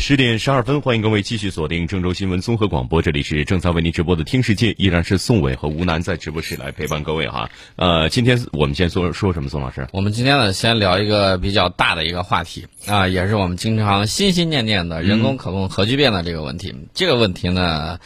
十点十二分，欢迎各位继续锁定郑州新闻综合广播，这里是正在为您直播的《听世界》，依然是宋伟和吴楠在直播室来陪伴各位哈。呃，今天我们先说说什么，宋老师？我们今天呢，先聊一个比较大的一个话题啊，也是我们经常心心念念的人工可控核聚变的这个问题。这个问题呢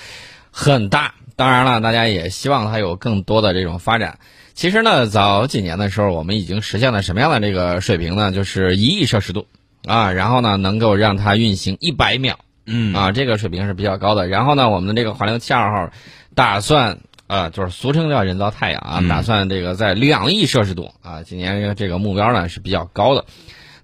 很大，当然了，大家也希望它有更多的这种发展。其实呢，早几年的时候，我们已经实现了什么样的这个水平呢？就是一亿摄氏度。啊，然后呢，能够让它运行一百秒，嗯啊，这个水平是比较高的。然后呢，我们的这个华菱七二号打算啊，就是俗称叫人造太阳啊，打算这个在两亿摄氏度啊，今年这个目标呢是比较高的。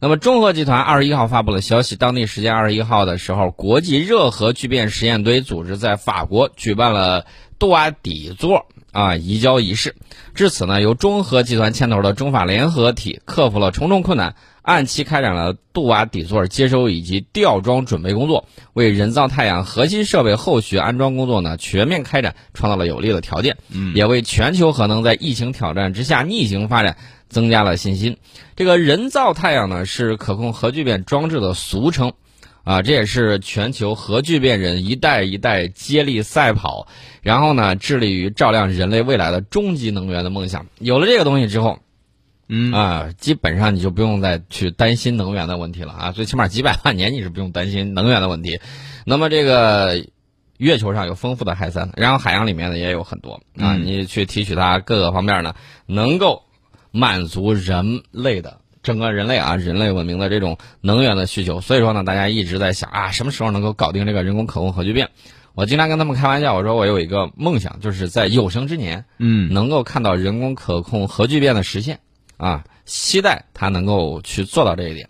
那么中核集团二十一号发布了消息，当地时间二十一号的时候，国际热核聚变实验堆组织在法国举办了杜瓦底座啊移交仪式。至此呢，由中核集团牵头的中法联合体克服了重重困难。按期开展了杜瓦底座接收以及吊装准备工作，为人造太阳核心设备后续安装工作呢全面开展创造了有利的条件，嗯，也为全球核能在疫情挑战之下逆行发展增加了信心。这个人造太阳呢是可控核聚变装置的俗称，啊，这也是全球核聚变人一代一代接力赛跑，然后呢致力于照亮人类未来的终极能源的梦想。有了这个东西之后。嗯啊，基本上你就不用再去担心能源的问题了啊，最起码几百万年你是不用担心能源的问题。那么这个月球上有丰富的海参，然后海洋里面呢也有很多啊，你去提取它各个方面呢，能够满足人类的整个人类啊人类文明的这种能源的需求。所以说呢，大家一直在想啊，什么时候能够搞定这个人工可控核聚变？我经常跟他们开玩笑，我说我有一个梦想，就是在有生之年，嗯，能够看到人工可控核聚变的实现。啊，期待它能够去做到这一点。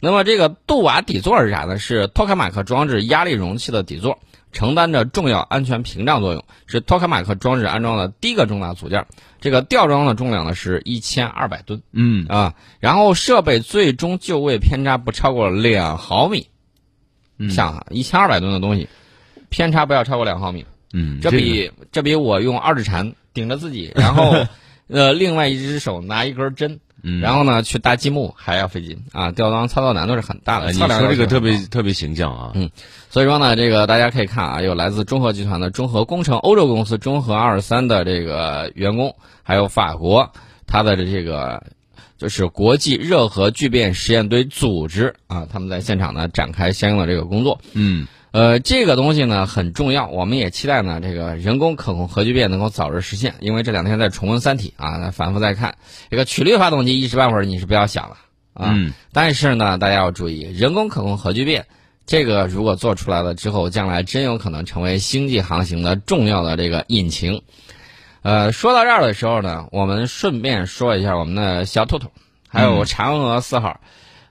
那么，这个杜瓦底座是啥呢？是托卡马克装置压力容器的底座，承担着重要安全屏障作用，是托卡马克装置安装的第一个重大组件。这个吊装的重量呢是一千二百吨，嗯啊，然后设备最终就位偏差不超过两毫米。想啊，一千二百吨的东西，偏差不要超过两毫米。嗯，这比这比我用二指禅顶着自己，然后。呃，另外一只手拿一根针，然后呢去搭积木还要费劲啊，吊装操作难度是很大的。你说这个特别特别形象啊，嗯，所以说呢，这个大家可以看啊，有来自中核集团的中核工程欧洲公司中核二三的这个员工，还有法国他的这个就是国际热核聚变实验堆组织啊，他们在现场呢展开相应的这个工作，嗯。呃，这个东西呢很重要，我们也期待呢这个人工可控核聚变能够早日实现。因为这两天在重温《三体》啊，反复在看这个曲率发动机，一时半会儿你是不要想了啊。但是呢，大家要注意，人工可控核聚变这个如果做出来了之后，将来真有可能成为星际航行的重要的这个引擎。呃，说到这儿的时候呢，我们顺便说一下我们的小兔兔，还有嫦娥四号。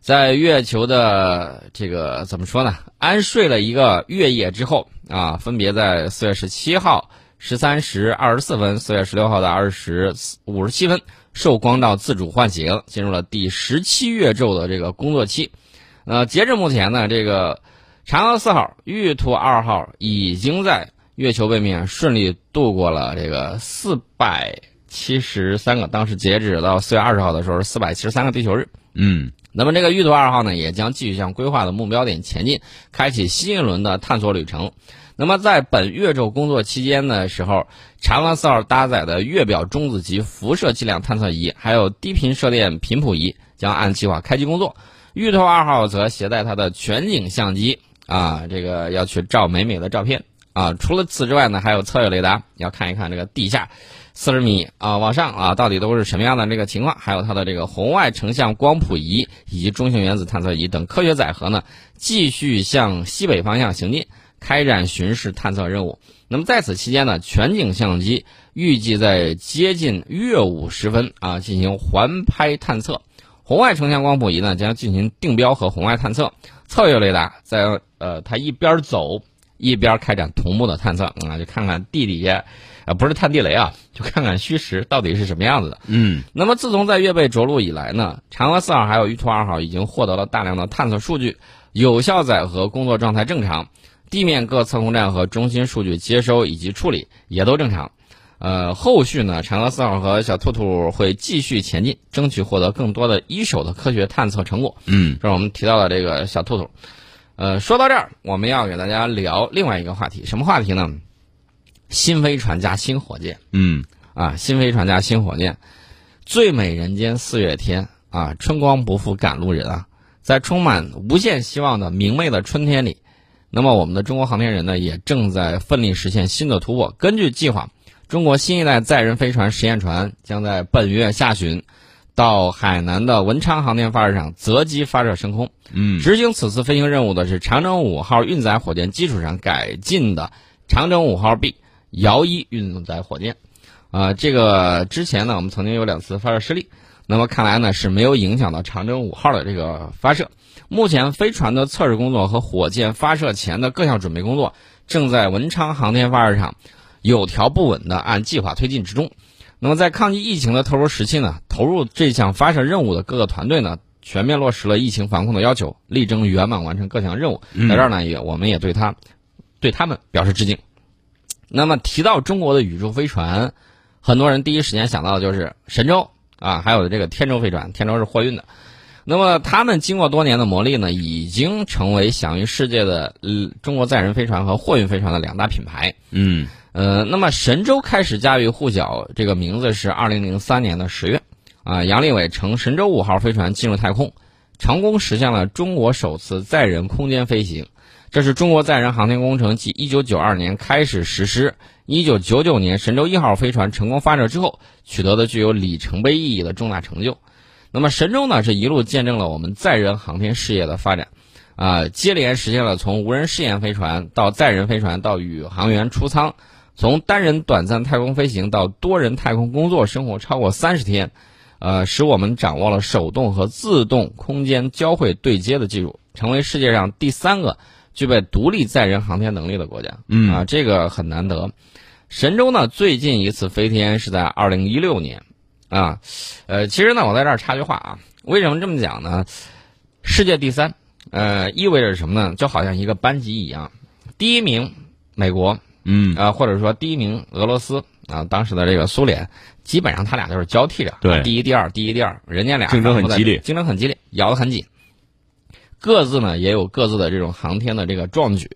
在月球的这个怎么说呢？安睡了一个月夜之后啊，分别在四月十七号十三时二十四分、四月十六号的二十五十七分受光照自主唤醒，进入了第十七月昼的这个工作期。呃，截至目前呢，这个嫦娥四号、玉兔二号已经在月球背面顺利度过了这个四百七十三个，当时截止到四月二十号的时候是四百七十三个地球日。嗯。那么这个玉兔二号呢，也将继续向规划的目标点前进，开启新一轮的探索旅程。那么在本月昼工作期间的时候，嫦娥四号搭载的月表中子级辐射剂量探测仪，还有低频射电频谱仪将按计划开机工作。玉兔二号则携带它的全景相机啊，这个要去照美美的照片啊。除了此之外呢，还有测月雷达，要看一看这个地下。四十米啊，往上啊，到底都是什么样的这个情况？还有它的这个红外成像光谱仪以及中性原子探测仪等科学载荷呢，继续向西北方向行进，开展巡视探测任务。那么在此期间呢，全景相机预计在接近月午时分啊进行环拍探测，红外成像光谱仪呢将进行定标和红外探测，测月雷达在呃它一边走一边开展同步的探测啊，就看看地底下。啊，不是探地雷啊，就看看虚实到底是什么样子的。嗯，那么自从在月背着陆以来呢，嫦娥四号还有玉兔二号已经获得了大量的探测数据，有效载荷工作状态正常，地面各测控站和中心数据接收以及处理也都正常。呃，后续呢，嫦娥四号和小兔兔会继续前进，争取获得更多的一手的科学探测成果。嗯，这是我们提到的这个小兔兔。呃，说到这儿，我们要给大家聊另外一个话题，什么话题呢？新飞船加新火箭。嗯啊，新飞船加新火箭，最美人间四月天啊，春光不负赶路人啊，在充满无限希望的明媚的春天里，那么我们的中国航天人呢，也正在奋力实现新的突破。根据计划，中国新一代载人飞船实验船将在本月下旬。到海南的文昌航天发射场择机发射升空。嗯，执行此次飞行任务的是长征五号运载火箭基础上改进的长征五号 B 遥一运载火箭。啊，这个之前呢，我们曾经有两次发射失利，那么看来呢是没有影响到长征五号的这个发射。目前飞船的测试工作和火箭发射前的各项准备工作正在文昌航天发射场有条不紊的按计划推进之中。那么，在抗击疫情的特殊时期呢，投入这项发射任务的各个团队呢，全面落实了疫情防控的要求，力争圆满完成各项任务。在这儿呢，也我们也对他，对他们表示致敬。那么提到中国的宇宙飞船，很多人第一时间想到的就是神舟啊，还有这个天舟飞船，天舟是货运的。那么他们经过多年的磨砺呢，已经成为享誉世界的呃中国载人飞船和货运飞船的两大品牌。嗯。呃，那么神舟开始家喻户晓这个名字是二零零三年的十月，啊，杨利伟乘神舟五号飞船进入太空，成功实现了中国首次载人空间飞行。这是中国载人航天工程继一九九二年开始实施，一九九九年神舟一号飞船成功发射之后取得的具有里程碑意义的重大成就。那么神舟呢，是一路见证了我们载人航天事业的发展，啊，接连实现了从无人试验飞船到载人飞船到宇航员出舱。从单人短暂太空飞行到多人太空工作生活超过三十天，呃，使我们掌握了手动和自动空间交会对接的技术，成为世界上第三个具备独立载人航天能力的国家。嗯啊，这个很难得。神舟呢，最近一次飞天是在二零一六年，啊，呃，其实呢，我在这儿插句话啊，为什么这么讲呢？世界第三，呃，意味着什么呢？就好像一个班级一样，第一名美国。嗯啊，或者说第一名俄罗斯啊，当时的这个苏联，基本上他俩就是交替着，对，第一、第二，第一、第二，人家俩竞争很激烈，竞争很激烈，咬得很紧，各自呢也有各自的这种航天的这个壮举。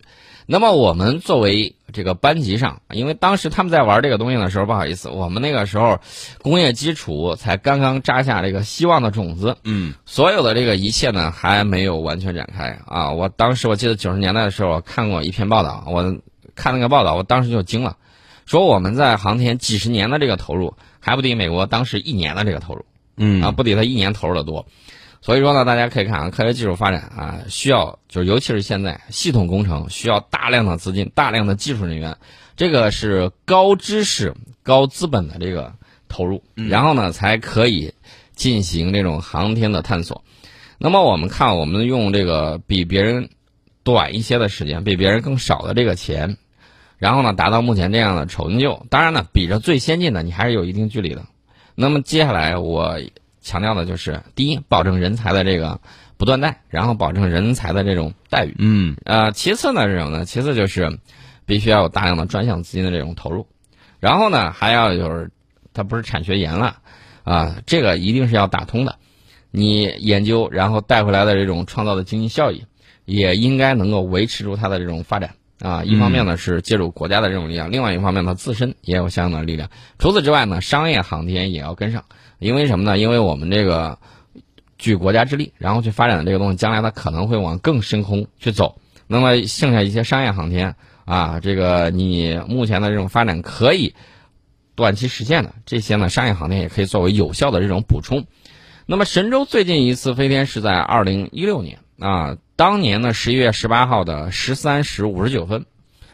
那么我们作为这个班级上，因为当时他们在玩这个东西的时候，不好意思，我们那个时候工业基础才刚刚扎下这个希望的种子，嗯，所有的这个一切呢还没有完全展开啊。我当时我记得九十年代的时候看过一篇报道，我。看那个报道，我当时就惊了，说我们在航天几十年的这个投入，还不抵美国当时一年的这个投入，嗯啊，不抵他一年投入的多。所以说呢，大家可以看啊，科学技术发展啊，需要就是尤其是现在系统工程需要大量的资金、大量的技术人员，这个是高知识、高资本的这个投入，然后呢才可以进行这种航天的探索。那么我们看，我们用这个比别人短一些的时间，比别人更少的这个钱。然后呢，达到目前这样的成就，当然呢，比着最先进的你还是有一定距离的。那么接下来我强调的就是：第一，保证人才的这个不断代，然后保证人才的这种待遇。嗯。呃，其次呢，是什么呢，其次就是必须要有大量的专项资金的这种投入。然后呢，还要就是，它不是产学研了啊，这个一定是要打通的。你研究然后带回来的这种创造的经济效益，也应该能够维持住它的这种发展。啊，一方面呢是借助国家的这种力量，另外一方面它自身也有相应的力量。除此之外呢，商业航天也要跟上，因为什么呢？因为我们这个举国家之力，然后去发展的这个东西，将来它可能会往更深空去走。那么剩下一些商业航天啊，这个你目前的这种发展可以短期实现的这些呢，商业航天也可以作为有效的这种补充。那么神舟最近一次飞天是在二零一六年啊。当年呢，十一月十八号的十三时五十九分，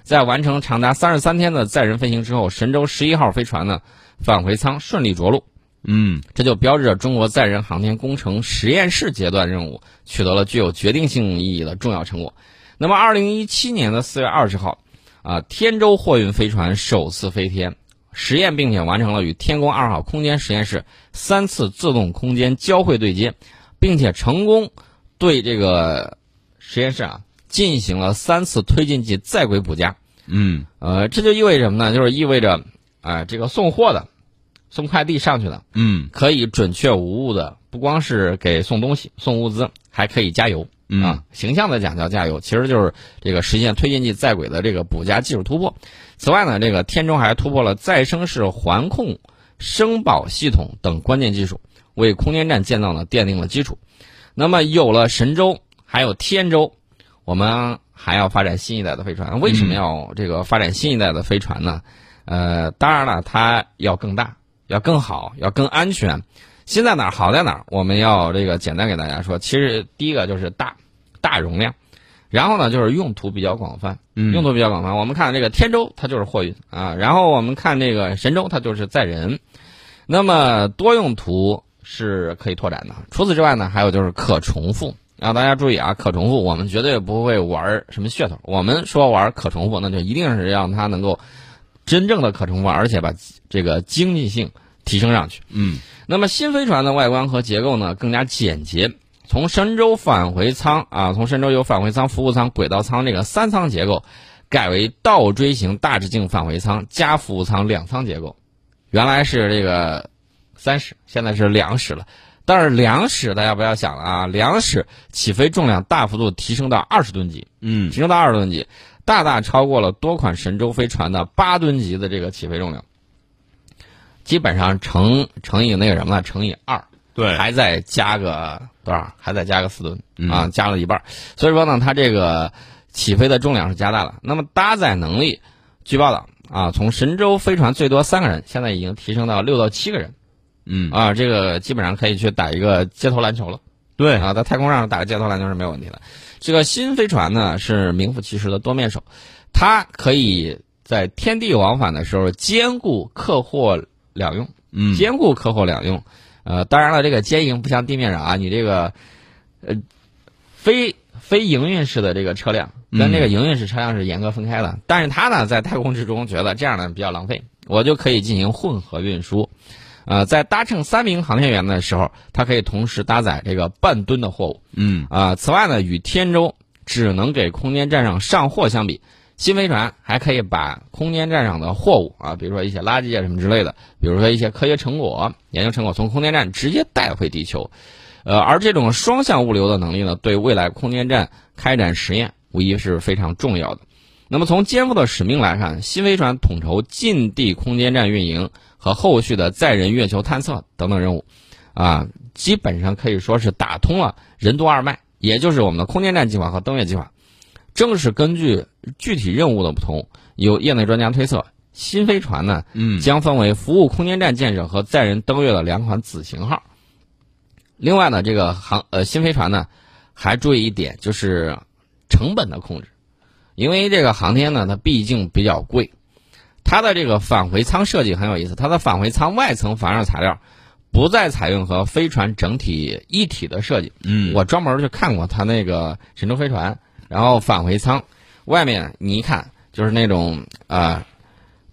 在完成长达三十三天的载人飞行之后，神舟十一号飞船呢返回舱顺利着陆。嗯，这就标志着中国载人航天工程实验室阶段任务取得了具有决定性意义的重要成果。那么，二零一七年的四月二十号，啊，天舟货运飞船首次飞天实验，并且完成了与天宫二号空间实验室三次自动空间交会对接，并且成功对这个。实验室啊，进行了三次推进剂在轨补加。嗯，呃，这就意味着什么呢？就是意味着，啊，这个送货的、送快递上去的，嗯，可以准确无误的，不光是给送东西、送物资，还可以加油。啊，形象的讲叫加油，其实就是这个实现推进剂在轨的这个补加技术突破。此外呢，这个天舟还突破了再生式环控声保系统等关键技术，为空间站建造呢奠定了基础。那么有了神舟，还有天舟，我们还要发展新一代的飞船。为什么要这个发展新一代的飞船呢？呃，当然了，它要更大，要更好，要更安全。新在哪儿？好在哪儿？我们要这个简单给大家说。其实第一个就是大，大容量。然后呢，就是用途比较广泛，用途比较广泛。我们看这个天舟，它就是货运啊。然后我们看这个神舟，它就是载人。那么多用途是可以拓展的。除此之外呢，还有就是可重复啊。大家注意啊，可重复，我们绝对不会玩什么噱头。我们说玩可重复，那就一定是让它能够真正的可重复，而且把这个经济性提升上去。嗯。那么新飞船的外观和结构呢，更加简洁。从神舟返回舱啊，从神舟有返回舱、服务舱、轨道舱这个三舱结构，改为倒锥形大直径返回舱加服务舱两舱结构。原来是这个三室，现在是两室了。但是粮食大家不要想了啊，粮食起飞重量大幅度提升到二十吨级，嗯，提升到二十吨级，大大超过了多款神舟飞船的八吨级的这个起飞重量。基本上乘乘以那个什么呢？乘以二。对，还再加个多少？还再加个四吨啊，加了一半。所以说呢，它这个起飞的重量是加大了。那么搭载能力，据报道啊，从神舟飞船最多三个人，现在已经提升到六到七个人。嗯啊，这个基本上可以去打一个街头篮球了。对啊，在太空上打个街头篮球是没有问题的。这个新飞船呢是名副其实的多面手，它可以在天地往返的时候兼顾客货两用。嗯，兼顾客货两用。呃，当然了，这个兼营不像地面上啊，你这个，呃，非非营运式的这个车辆跟这个营运式车辆是严格分开的。但是它呢，在太空之中觉得这样呢比较浪费，我就可以进行混合运输。呃，在搭乘三名航天员的时候，它可以同时搭载这个半吨的货物。嗯啊，此外呢，与天舟只能给空间站上上货相比。新飞船还可以把空间站上的货物啊，比如说一些垃圾啊什么之类的，比如说一些科学成果、研究成果，从空间站直接带回地球。呃，而这种双向物流的能力呢，对未来空间站开展实验无疑是非常重要的。那么从肩负的使命来看，新飞船统筹近地空间站运营和后续的载人月球探测等等任务，啊，基本上可以说是打通了任督二脉，也就是我们的空间站计划和登月计划。正是根据具体任务的不同，有业内专家推测，新飞船呢，嗯，将分为服务空间站建设和载人登月的两款子型号。另外呢，这个航呃新飞船呢，还注意一点就是成本的控制，因为这个航天呢，它毕竟比较贵，它的这个返回舱设计很有意思，它的返回舱外层防热材料不再采用和飞船整体一体的设计。嗯，我专门去看过它那个神舟飞船。然后返回舱外面你一看就是那种啊，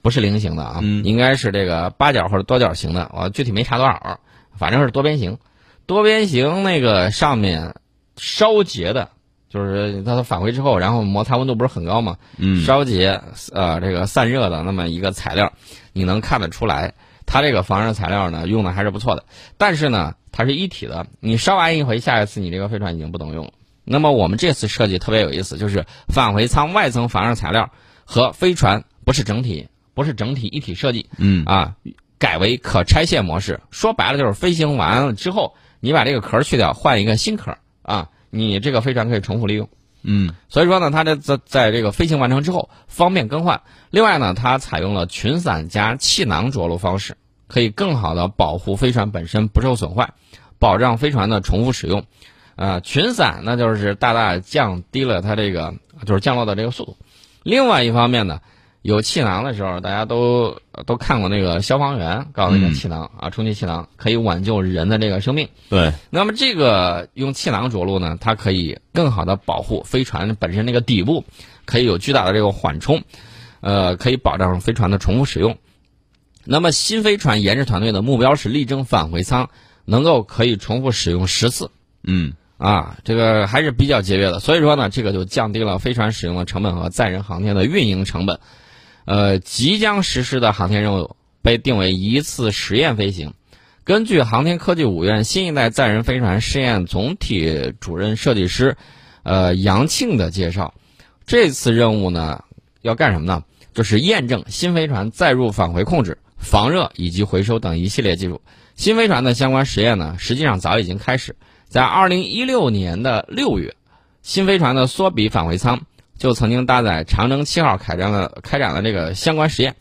不是菱形的啊，应该是这个八角或者多角形的。我具体没查多少，反正是多边形。多边形那个上面烧结的，就是它返回之后，然后摩擦温度不是很高嘛，烧结呃这个散热的那么一个材料，你能看得出来，它这个防热材料呢用的还是不错的。但是呢，它是一体的，你烧完一回，下一次你这个飞船已经不能用了。那么我们这次设计特别有意思，就是返回舱外层防热材料和飞船不是整体，不是整体一体设计，嗯啊，改为可拆卸模式。说白了就是飞行完了之后，你把这个壳去掉，换一个新壳啊，你这个飞船可以重复利用。嗯，所以说呢，它这在在这个飞行完成之后方便更换。另外呢，它采用了群伞加气囊着陆方式，可以更好的保护飞船本身不受损坏，保障飞船的重复使用。啊，群伞那就是大大降低了它这个就是降落的这个速度。另外一方面呢，有气囊的时候，大家都都看过那个消防员搞那个气囊啊，充气气囊可以挽救人的这个生命。对，那么这个用气囊着陆呢，它可以更好的保护飞船本身那个底部，可以有巨大的这个缓冲，呃，可以保障飞船的重复使用。那么新飞船研制团队的目标是力争返回舱能够可以重复使用十次。嗯。啊，这个还是比较节约的，所以说呢，这个就降低了飞船使用的成本和载人航天的运营成本。呃，即将实施的航天任务被定为一次实验飞行。根据航天科技五院新一代载人飞船试验总体主任设计师呃杨庆的介绍。这次任务呢，要干什么呢？就是验证新飞船载入返回控制、防热以及回收等一系列技术。新飞船的相关实验呢，实际上早已经开始。在二零一六年的六月，新飞船的缩比返回舱就曾经搭载长征七号开展了开展了这个相关实验。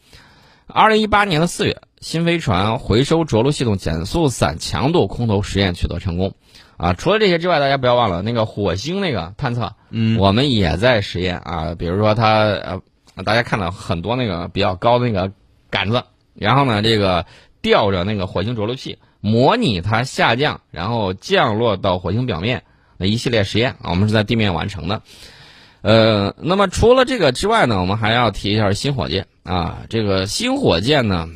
二零一八年的四月，新飞船回收着陆系统减速伞强度空投实验取得成功。啊，除了这些之外，大家不要忘了那个火星那个探测，嗯，我们也在实验啊。比如说它呃，大家看到很多那个比较高的那个杆子，然后呢，这个吊着那个火星着陆器，模拟它下降，然后降落到火星表面的一系列实验啊，我们是在地面完成的。呃，那么除了这个之外呢，我们还要提一下新火箭啊。这个新火箭呢。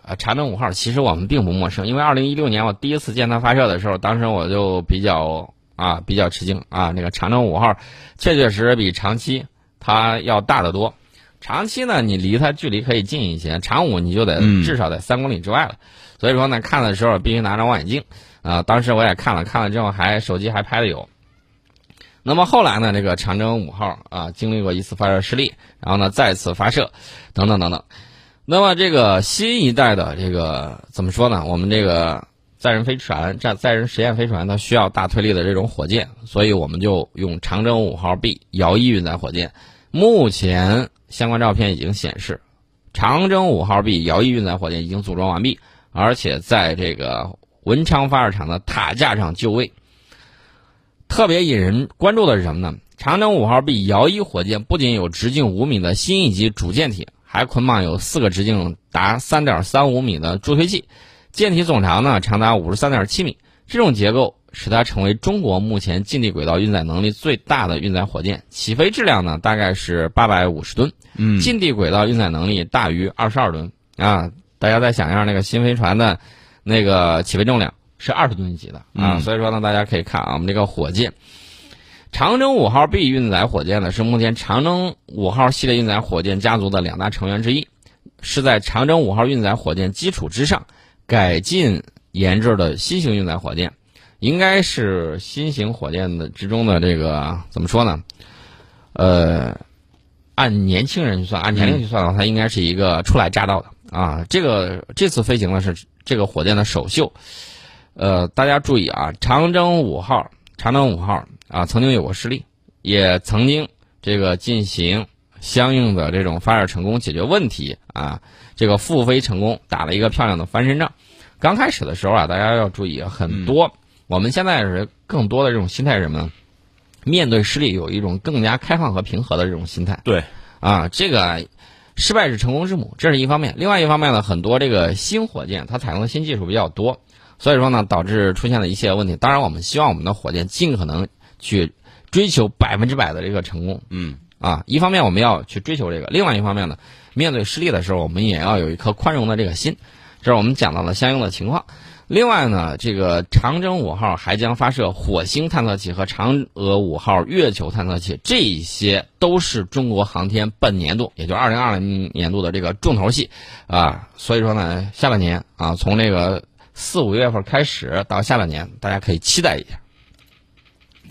啊，长征五号其实我们并不陌生，因为二零一六年我第一次见它发射的时候，当时我就比较啊比较吃惊啊，那个长征五号确确实实比长七它要大得多。长七呢，你离它距离可以近一些，长五你就得至少在三公里之外了。所以说呢，看的时候必须拿着望远镜啊。当时我也看了看了之后，还手机还拍的有。那么后来呢，这个长征五号啊经历过一次发射失利，然后呢再次发射，等等等等。那么这个新一代的这个怎么说呢？我们这个载人飞船、载载人实验飞船，它需要大推力的这种火箭，所以我们就用长征五号 B 遥一运载火箭。目前相关照片已经显示，长征五号 B 遥一运载火箭已经组装完毕，而且在这个文昌发射场的塔架上就位。特别引人关注的是什么呢？长征五号 B 遥一火箭不仅有直径五米的新一级主舰体。还捆绑有四个直径达三点三五米的助推器，舰体总长呢长达五十三点七米。这种结构使它成为中国目前近地轨道运载能力最大的运载火箭。起飞质量呢大概是八百五十吨，嗯，近地轨道运载能力大于二十二吨啊。大家再想一下，那个新飞船的那个起飞重量是二十吨级的啊。所以说呢，大家可以看啊，我们这个火箭。长征五号 B 运载火箭呢，是目前长征五号系列运载火箭家族的两大成员之一，是在长征五号运载火箭基础之上改进研制的新型运载火箭，应该是新型火箭的之中的这个怎么说呢？呃，按年轻人去算，按年龄去算的话，它应该是一个初来乍到的啊。这个这次飞行呢是这个火箭的首秀，呃，大家注意啊，长征五号，长征五号。啊，曾经有过失利，也曾经这个进行相应的这种发射成功，解决问题啊，这个复飞成功，打了一个漂亮的翻身仗。刚开始的时候啊，大家要注意很多。我们现在是更多的这种心态是什么呢？面对失利有一种更加开放和平和的这种心态。对，啊，这个失败是成功之母，这是一方面。另外一方面呢，很多这个新火箭它采用的新技术比较多，所以说呢，导致出现了一些问题。当然，我们希望我们的火箭尽可能。去追求百分之百的这个成功，嗯，啊，一方面我们要去追求这个，另外一方面呢，面对失利的时候，我们也要有一颗宽容的这个心，这是我们讲到了相应的情况。另外呢，这个长征五号还将发射火星探测器和嫦娥五号月球探测器，这些都是中国航天本年度，也就二零二零年度的这个重头戏，啊，所以说呢，下半年啊，从这个四五月份开始到下半年，大家可以期待一下。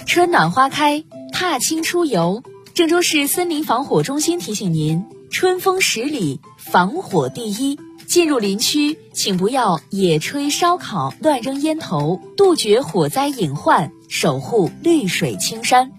春暖花开，踏青出游。郑州市森林防火中心提醒您：春风十里，防火第一。进入林区，请不要野炊烧烤、乱扔烟头，杜绝火灾隐患，守护绿水青山。